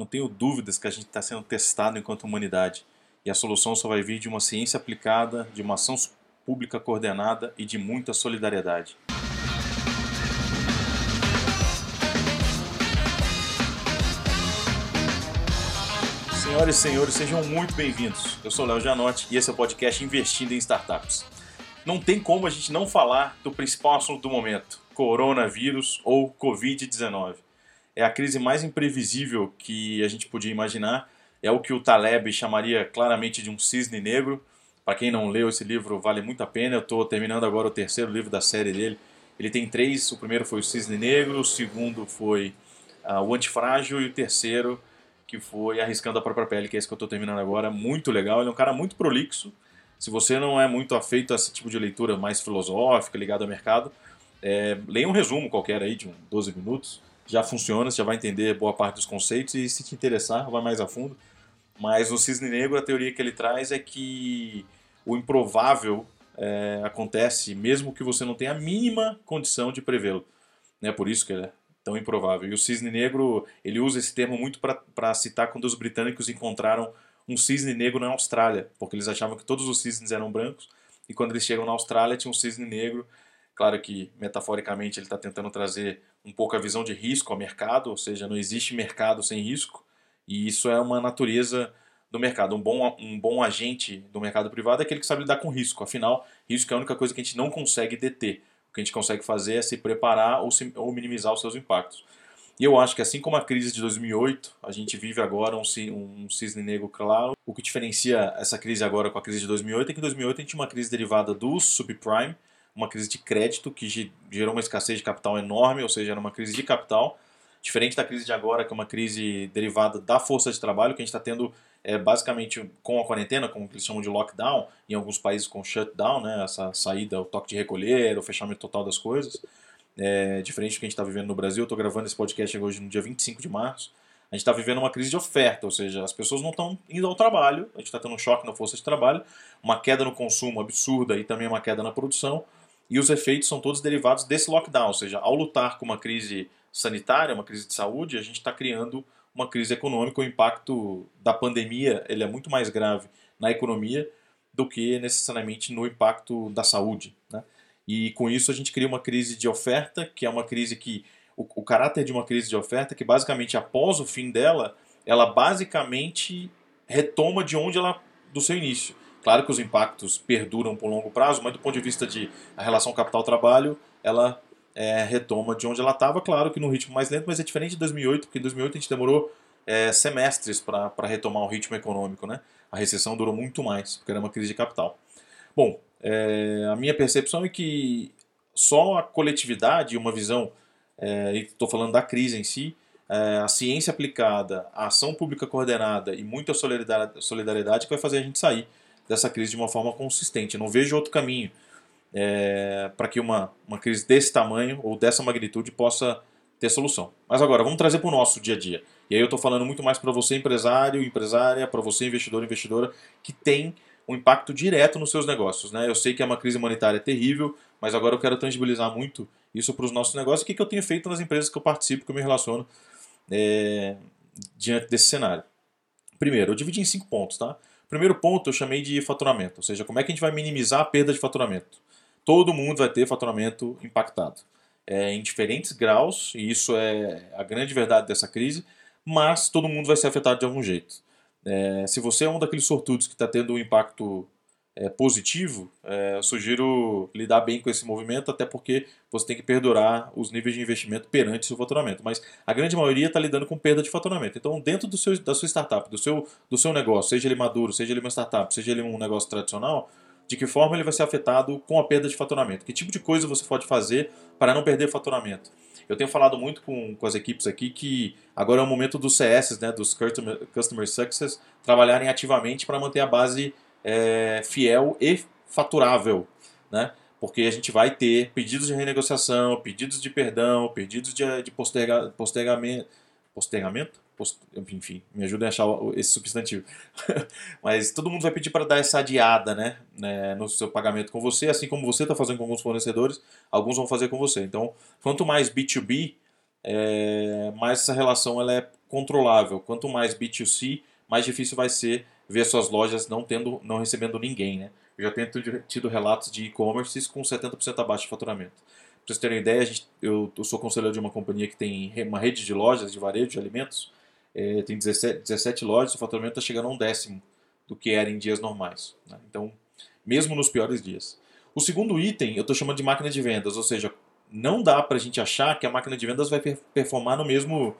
Não tenho dúvidas que a gente está sendo testado enquanto humanidade. E a solução só vai vir de uma ciência aplicada, de uma ação pública coordenada e de muita solidariedade. Senhoras e senhores, sejam muito bem-vindos. Eu sou Léo Janotti e esse é o podcast Investindo em Startups. Não tem como a gente não falar do principal assunto do momento, coronavírus ou Covid-19. É a crise mais imprevisível que a gente podia imaginar, é o que o Taleb chamaria claramente de um cisne negro. Para quem não leu esse livro, vale muito a pena. Eu estou terminando agora o terceiro livro da série dele. Ele tem três: o primeiro foi o Cisne Negro, o segundo foi uh, o Antifrágil e o terceiro que foi Arriscando a Própria Pele, que é esse que eu estou terminando agora. Muito legal, ele é um cara muito prolixo. Se você não é muito afeito a esse tipo de leitura mais filosófica, ligada ao mercado, é, leia um resumo qualquer aí de um 12 minutos. Já funciona, você já vai entender boa parte dos conceitos e se te interessar, vai mais a fundo. Mas no Cisne Negro, a teoria que ele traz é que o improvável é, acontece mesmo que você não tenha a mínima condição de prevê-lo. É por isso que ele é tão improvável. E o cisne negro, ele usa esse termo muito para citar quando os britânicos encontraram um cisne negro na Austrália, porque eles achavam que todos os cisnes eram brancos, e quando eles chegam na Austrália tinha um cisne negro. Claro que, metaforicamente, ele está tentando trazer um pouco a visão de risco ao mercado, ou seja, não existe mercado sem risco, e isso é uma natureza do mercado. Um bom, um bom agente do mercado privado é aquele que sabe lidar com risco, afinal, risco é a única coisa que a gente não consegue deter. O que a gente consegue fazer é se preparar ou, se, ou minimizar os seus impactos. E eu acho que assim como a crise de 2008, a gente vive agora um, um cisne negro claro. O que diferencia essa crise agora com a crise de 2008 é que em 2008 a gente tinha uma crise derivada do subprime, uma crise de crédito que gerou uma escassez de capital enorme, ou seja, era uma crise de capital. Diferente da crise de agora, que é uma crise derivada da força de trabalho, que a gente está tendo é, basicamente com a quarentena, como eles chamam de lockdown, em alguns países com shutdown, né, essa saída, o toque de recolher, o fechamento total das coisas, é, diferente do que a gente está vivendo no Brasil, eu estou gravando esse podcast hoje no dia 25 de março, a gente está vivendo uma crise de oferta, ou seja, as pessoas não estão indo ao trabalho, a gente está tendo um choque na força de trabalho, uma queda no consumo absurda e também uma queda na produção, e os efeitos são todos derivados desse lockdown, ou seja, ao lutar com uma crise sanitária, uma crise de saúde, a gente está criando uma crise econômica, o impacto da pandemia ele é muito mais grave na economia do que necessariamente no impacto da saúde. Né? E com isso a gente cria uma crise de oferta, que é uma crise que. O, o caráter de uma crise de oferta, que basicamente após o fim dela, ela basicamente retoma de onde ela. do seu início. Claro que os impactos perduram por longo prazo, mas do ponto de vista de a relação capital-trabalho, ela é, retoma de onde ela estava, claro que no ritmo mais lento, mas é diferente de 2008, porque em 2008 a gente demorou é, semestres para retomar o ritmo econômico. Né? A recessão durou muito mais, porque era uma crise de capital. Bom, é, a minha percepção é que só a coletividade uma visão, é, e estou falando da crise em si, é, a ciência aplicada, a ação pública coordenada e muita solidariedade que vai fazer a gente sair dessa crise de uma forma consistente. Não vejo outro caminho é, para que uma, uma crise desse tamanho ou dessa magnitude possa ter solução. Mas agora, vamos trazer para o nosso dia a dia. E aí eu estou falando muito mais para você, empresário, empresária, para você, investidor, investidora, que tem um impacto direto nos seus negócios. Né? Eu sei que é uma crise humanitária terrível, mas agora eu quero tangibilizar muito isso para os nossos negócios. O que, que eu tenho feito nas empresas que eu participo, que eu me relaciono é, diante desse cenário. Primeiro, eu dividi em cinco pontos. Tá? Primeiro ponto eu chamei de faturamento, ou seja, como é que a gente vai minimizar a perda de faturamento todo mundo vai ter faturamento impactado. É, em diferentes graus, e isso é a grande verdade dessa crise, mas todo mundo vai ser afetado de algum jeito. É, se você é um daqueles sortudos que está tendo um impacto é, positivo, é, eu sugiro lidar bem com esse movimento, até porque você tem que perdurar os níveis de investimento perante seu faturamento. Mas a grande maioria está lidando com perda de faturamento. Então, dentro do seu, da sua startup, do seu, do seu negócio, seja ele maduro, seja ele uma startup, seja ele um negócio tradicional, de que forma ele vai ser afetado com a perda de faturamento. Que tipo de coisa você pode fazer para não perder faturamento? Eu tenho falado muito com, com as equipes aqui que agora é o momento dos CS, né, dos Customer, Customer Success, trabalharem ativamente para manter a base é, fiel e faturável. Né? Porque a gente vai ter pedidos de renegociação, pedidos de perdão, pedidos de, de posterga, postergamento. Postergamento? enfim, me ajuda a achar esse substantivo. Mas todo mundo vai pedir para dar essa adiada né, né, no seu pagamento com você, assim como você está fazendo com alguns fornecedores, alguns vão fazer com você. Então, quanto mais B2B, é, mais essa relação ela é controlável. Quanto mais B2C, mais difícil vai ser ver suas lojas não tendo, não recebendo ninguém, né? Eu já tenho tido relatos de e-commerces com 70% abaixo de faturamento. Para vocês terem ideia, gente, eu, eu, sou conselheiro de uma companhia que tem uma rede de lojas de varejo de alimentos, é, tem 17, 17 lojas, o faturamento está chegando a um décimo do que era em dias normais. Né? Então, mesmo nos piores dias. O segundo item eu estou chamando de máquina de vendas, ou seja, não dá para a gente achar que a máquina de vendas vai performar no mesmo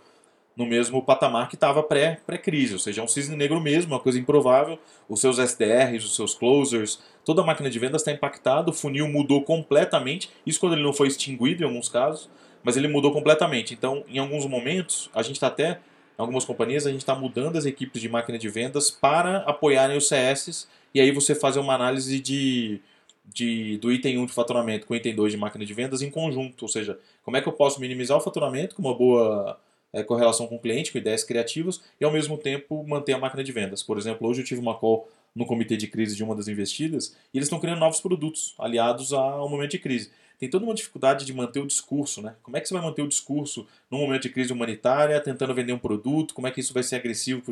no mesmo patamar que estava pré-crise, ou seja, é um cisne negro mesmo, uma coisa improvável. Os seus SDRs, os seus closers, toda a máquina de vendas está impactada, o funil mudou completamente, isso quando ele não foi extinguido em alguns casos, mas ele mudou completamente. Então, em alguns momentos, a gente está até, em algumas companhias, a gente está mudando as equipes de máquina de vendas para apoiarem os CS, e aí você fazer uma análise de, de, do item 1 de faturamento com o item 2 de máquina de vendas em conjunto, ou seja, como é que eu posso minimizar o faturamento com uma boa é, correlação com o cliente, com ideias criativas, e ao mesmo tempo manter a máquina de vendas. Por exemplo, hoje eu tive uma call no comitê de crise de uma das investidas e eles estão criando novos produtos aliados ao momento de crise. Tem toda uma dificuldade de manter o discurso, né? Como é que você vai manter o discurso num momento de crise humanitária, tentando vender um produto? Como é que isso vai ser agressivo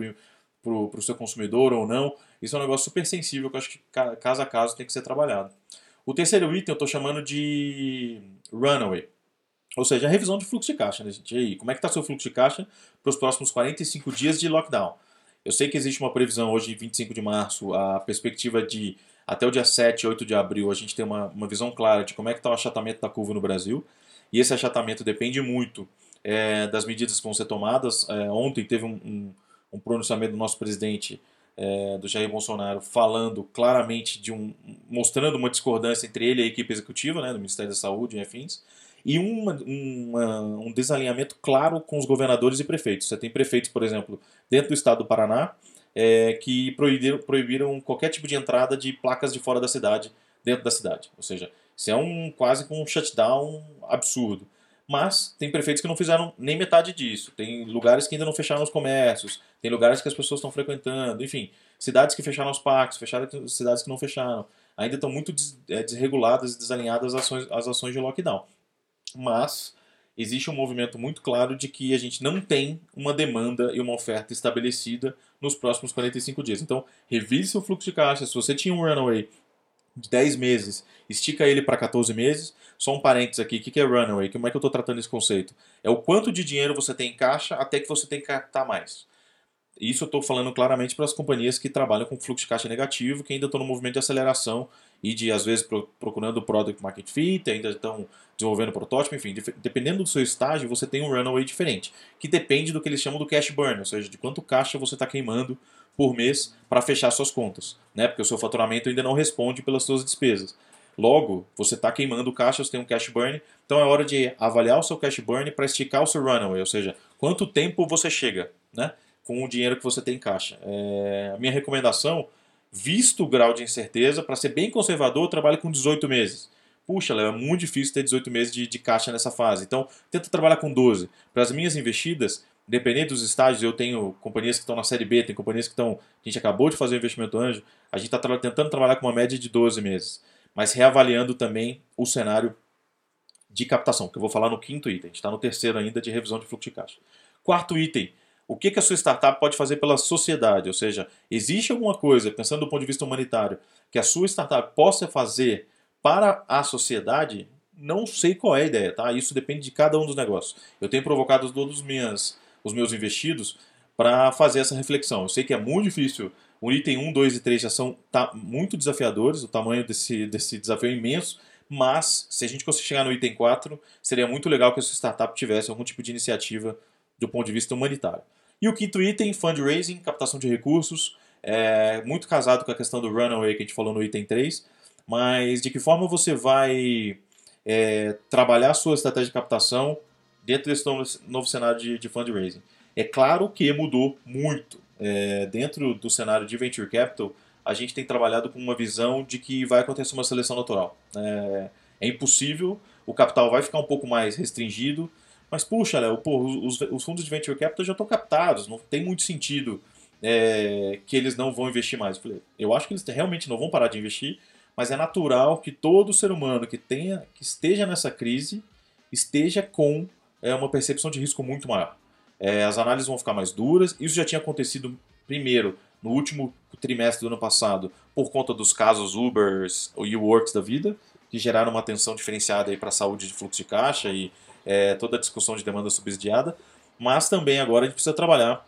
para o seu consumidor ou não? Isso é um negócio super sensível que eu acho que caso a caso tem que ser trabalhado. O terceiro item eu estou chamando de runaway. Ou seja, a revisão de fluxo de caixa, né, gente? E aí, como é que está seu fluxo de caixa para os próximos 45 dias de lockdown? Eu sei que existe uma previsão hoje, 25 de março, a perspectiva de até o dia 7, 8 de abril, a gente tem uma, uma visão clara de como é que está o achatamento da curva no Brasil. E esse achatamento depende muito é, das medidas que vão ser tomadas. É, ontem teve um, um, um, pronunciamento do nosso presidente, é, do Jair Bolsonaro, falando claramente de um. mostrando uma discordância entre ele e a equipe executiva, né, do Ministério da Saúde e afins e uma, uma, um desalinhamento claro com os governadores e prefeitos. Você tem prefeitos, por exemplo, dentro do estado do Paraná, é, que proibiram, proibiram qualquer tipo de entrada de placas de fora da cidade dentro da cidade. Ou seja, isso é um quase um shutdown absurdo. Mas tem prefeitos que não fizeram nem metade disso. Tem lugares que ainda não fecharam os comércios, tem lugares que as pessoas estão frequentando, enfim, cidades que fecharam os parques, fecharam cidades que não fecharam. Ainda estão muito é, desreguladas e desalinhadas as ações, as ações de lockdown mas existe um movimento muito claro de que a gente não tem uma demanda e uma oferta estabelecida nos próximos 45 dias. Então, revise seu fluxo de caixa. Se você tinha um runaway de 10 meses, estica ele para 14 meses. Só um parênteses aqui, o que é runaway? Como é que eu estou tratando esse conceito? É o quanto de dinheiro você tem em caixa até que você tem que captar mais. Isso eu estou falando claramente para as companhias que trabalham com fluxo de caixa negativo, que ainda estão no movimento de aceleração e de, às vezes, procurando o product market fit, ainda estão desenvolvendo protótipo, enfim, dependendo do seu estágio, você tem um runaway diferente, que depende do que eles chamam do cash burn, ou seja, de quanto caixa você está queimando por mês para fechar suas contas, né? Porque o seu faturamento ainda não responde pelas suas despesas. Logo, você está queimando caixa, você tem um cash burn, então é hora de avaliar o seu cash burn para esticar o seu runaway, ou seja, quanto tempo você chega, né? com o dinheiro que você tem em caixa. É, a minha recomendação, visto o grau de incerteza, para ser bem conservador, eu trabalho com 18 meses. Puxa, é muito difícil ter 18 meses de, de caixa nessa fase. Então, tenta trabalhar com 12. Para as minhas investidas, dependendo dos estágios, eu tenho companhias que estão na série B, tem companhias que estão. A gente acabou de fazer o investimento anjo, a gente está tra tentando trabalhar com uma média de 12 meses. Mas reavaliando também o cenário de captação, que eu vou falar no quinto item. A gente está no terceiro ainda de revisão de fluxo de caixa. Quarto item, o que, que a sua startup pode fazer pela sociedade? Ou seja, existe alguma coisa, pensando do ponto de vista humanitário, que a sua startup possa fazer para a sociedade? Não sei qual é a ideia, tá? Isso depende de cada um dos negócios. Eu tenho provocado todos os, minhas, os meus investidos para fazer essa reflexão. Eu sei que é muito difícil. O item 1, 2 e 3 já são tá, muito desafiadores, o tamanho desse, desse desafio é imenso, mas se a gente conseguir chegar no item 4, seria muito legal que a sua startup tivesse algum tipo de iniciativa do ponto de vista humanitário. E o quinto item, fundraising, captação de recursos, é muito casado com a questão do runaway que a gente falou no item 3, mas de que forma você vai é, trabalhar a sua estratégia de captação dentro desse novo, cenário de, de, fundraising. É claro que mudou muito. É, dentro do cenário de venture capital, a gente tem trabalhado com uma visão de que vai acontecer uma seleção natural. É, é impossível, o capital vai ficar um pouco mais restringido, mas, puxa, Léo, os, os, fundos de venture capital já estão captados, não tem muito sentido é, que eles não vão investir mais. Eu, falei, eu acho que eles realmente não vão parar de investir, mas é natural que todo ser humano que tenha, que esteja nessa crise, esteja com é uma percepção de risco muito maior. É, as análises vão ficar mais duras. Isso já tinha acontecido primeiro no último trimestre do ano passado por conta dos casos Ubers e Works da vida, que geraram uma atenção diferenciada para a saúde de fluxo de caixa e é, toda a discussão de demanda subsidiada. Mas também agora a gente precisa trabalhar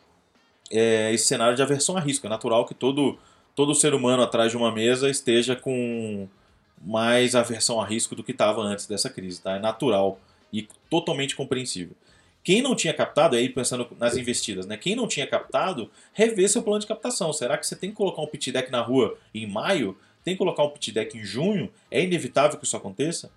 é, esse cenário de aversão a risco. É natural que todo, todo ser humano atrás de uma mesa esteja com mais aversão a risco do que estava antes dessa crise. Tá? É natural e totalmente compreensível. Quem não tinha captado, aí pensando nas investidas, né? Quem não tinha captado, rever seu plano de captação. Será que você tem que colocar um pitch deck na rua em maio? Tem que colocar um pitch deck em junho? É inevitável que isso aconteça?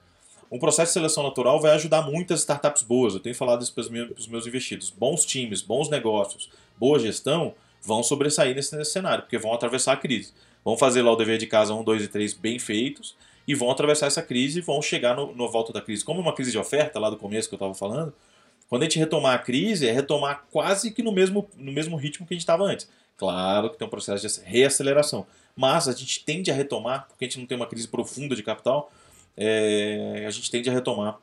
Um processo de seleção natural vai ajudar muitas startups boas. Eu tenho falado isso para os meus, investidos. Bons times, bons negócios, boa gestão vão sobressair nesse, nesse cenário, porque vão atravessar a crise. Vão fazer lá o dever de casa 1, 2 e 3 bem feitos e vão atravessar essa crise e vão chegar no, no volta da crise. Como uma crise de oferta, lá do começo que eu estava falando, quando a gente retomar a crise, é retomar quase que no mesmo, no mesmo ritmo que a gente estava antes. Claro que tem um processo de reaceleração, mas a gente tende a retomar, porque a gente não tem uma crise profunda de capital, é, a gente tende a retomar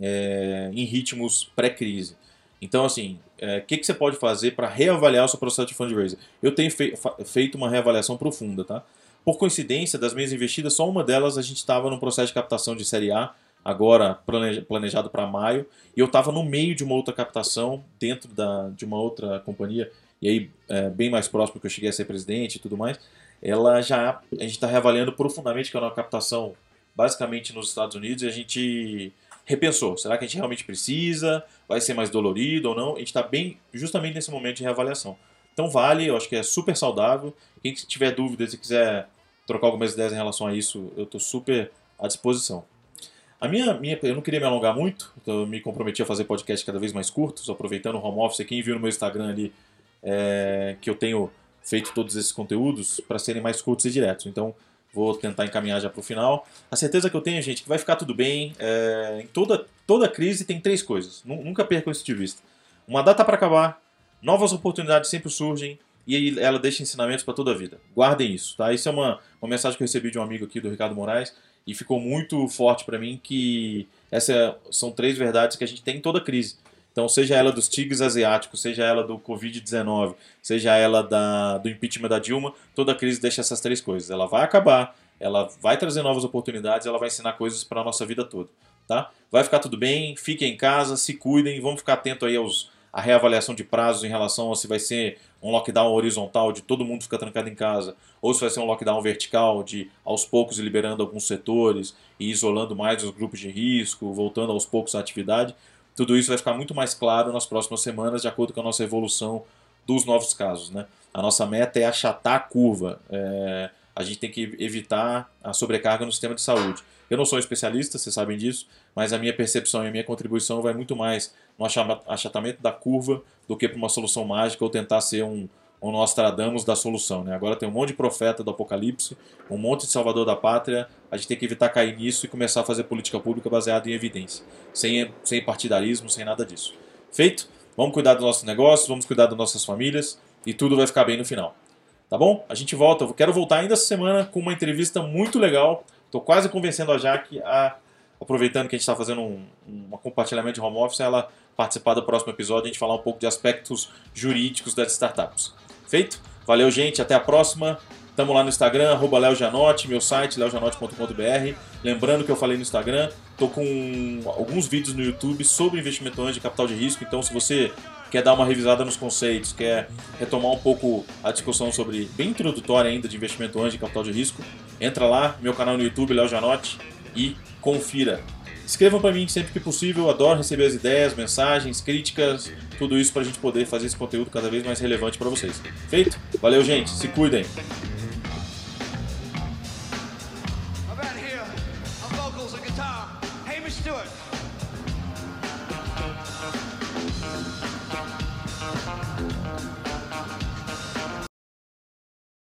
é, em ritmos pré-crise. Então, assim, o é, que, que você pode fazer para reavaliar o seu processo de fundraising? Eu tenho fe feito uma reavaliação profunda, tá? Por coincidência, das minhas investidas, só uma delas a gente estava num processo de captação de série A, agora planejado para maio, e eu estava no meio de uma outra captação dentro da, de uma outra companhia, e aí é, bem mais próximo que eu cheguei a ser presidente e tudo mais, ela já, a gente está reavaliando profundamente, que é uma captação basicamente nos Estados Unidos, e a gente repensou, será que a gente realmente precisa, vai ser mais dolorido ou não? A gente está bem justamente nesse momento de reavaliação. Então vale, eu acho que é super saudável. Quem tiver dúvidas e quiser trocar algumas ideias em relação a isso, eu estou super à disposição. A minha, minha, eu não queria me alongar muito, então eu me comprometi a fazer podcast cada vez mais curtos, aproveitando o home office. Quem viu no meu Instagram ali é, que eu tenho feito todos esses conteúdos para serem mais curtos e diretos. Então vou tentar encaminhar já para o final. A certeza que eu tenho, gente, que vai ficar tudo bem. É, em toda, toda crise tem três coisas. Nunca percam isso de vista. Uma data para acabar, novas oportunidades sempre surgem, e ela deixa ensinamentos para toda a vida. Guardem isso, tá? Isso é uma, uma mensagem que eu recebi de um amigo aqui, do Ricardo Moraes, e ficou muito forte para mim que essas são três verdades que a gente tem em toda crise. Então, seja ela dos tigres asiáticos, seja ela do Covid-19, seja ela da, do impeachment da Dilma, toda crise deixa essas três coisas. Ela vai acabar, ela vai trazer novas oportunidades, ela vai ensinar coisas para a nossa vida toda. Tá? Vai ficar tudo bem, fiquem em casa, se cuidem, vamos ficar atento aí aos, a reavaliação de prazos em relação a se vai ser um lockdown horizontal de todo mundo ficar trancado em casa, ou se vai ser um lockdown vertical de aos poucos liberando alguns setores e isolando mais os grupos de risco, voltando aos poucos à atividade. Tudo isso vai ficar muito mais claro nas próximas semanas, de acordo com a nossa evolução dos novos casos. Né? A nossa meta é achatar a curva. É, a gente tem que evitar a sobrecarga no sistema de saúde. Eu não sou especialista, vocês sabem disso, mas a minha percepção e a minha contribuição vai muito mais no achatamento da curva do que para uma solução mágica ou tentar ser um, um Nostradamus da solução. Né? Agora tem um monte de profeta do apocalipse, um monte de salvador da pátria, a gente tem que evitar cair nisso e começar a fazer política pública baseada em evidência, sem, sem partidarismo, sem nada disso. Feito? Vamos cuidar dos nossos negócios, vamos cuidar das nossas famílias e tudo vai ficar bem no final. Tá bom? A gente volta. Eu quero voltar ainda essa semana com uma entrevista muito legal Estou quase convencendo a Jaque a, aproveitando que a gente está fazendo um, um compartilhamento de home office, ela participar do próximo episódio e a gente falar um pouco de aspectos jurídicos das startups. Feito? Valeu, gente. Até a próxima. Tamo lá no Instagram, arroba leojanote, meu site, leojanote.com.br. Lembrando que eu falei no Instagram, tô com alguns vídeos no YouTube sobre investimento anjo de capital de risco, então se você quer dar uma revisada nos conceitos, quer retomar um pouco a discussão sobre, bem introdutória ainda, de investimento anjo e capital de risco, entra lá, meu canal no YouTube, Léo Janotti, e confira. Escrevam para mim sempre que possível, adoro receber as ideias, mensagens, críticas, tudo isso para a gente poder fazer esse conteúdo cada vez mais relevante para vocês. Feito? Valeu, gente, se cuidem!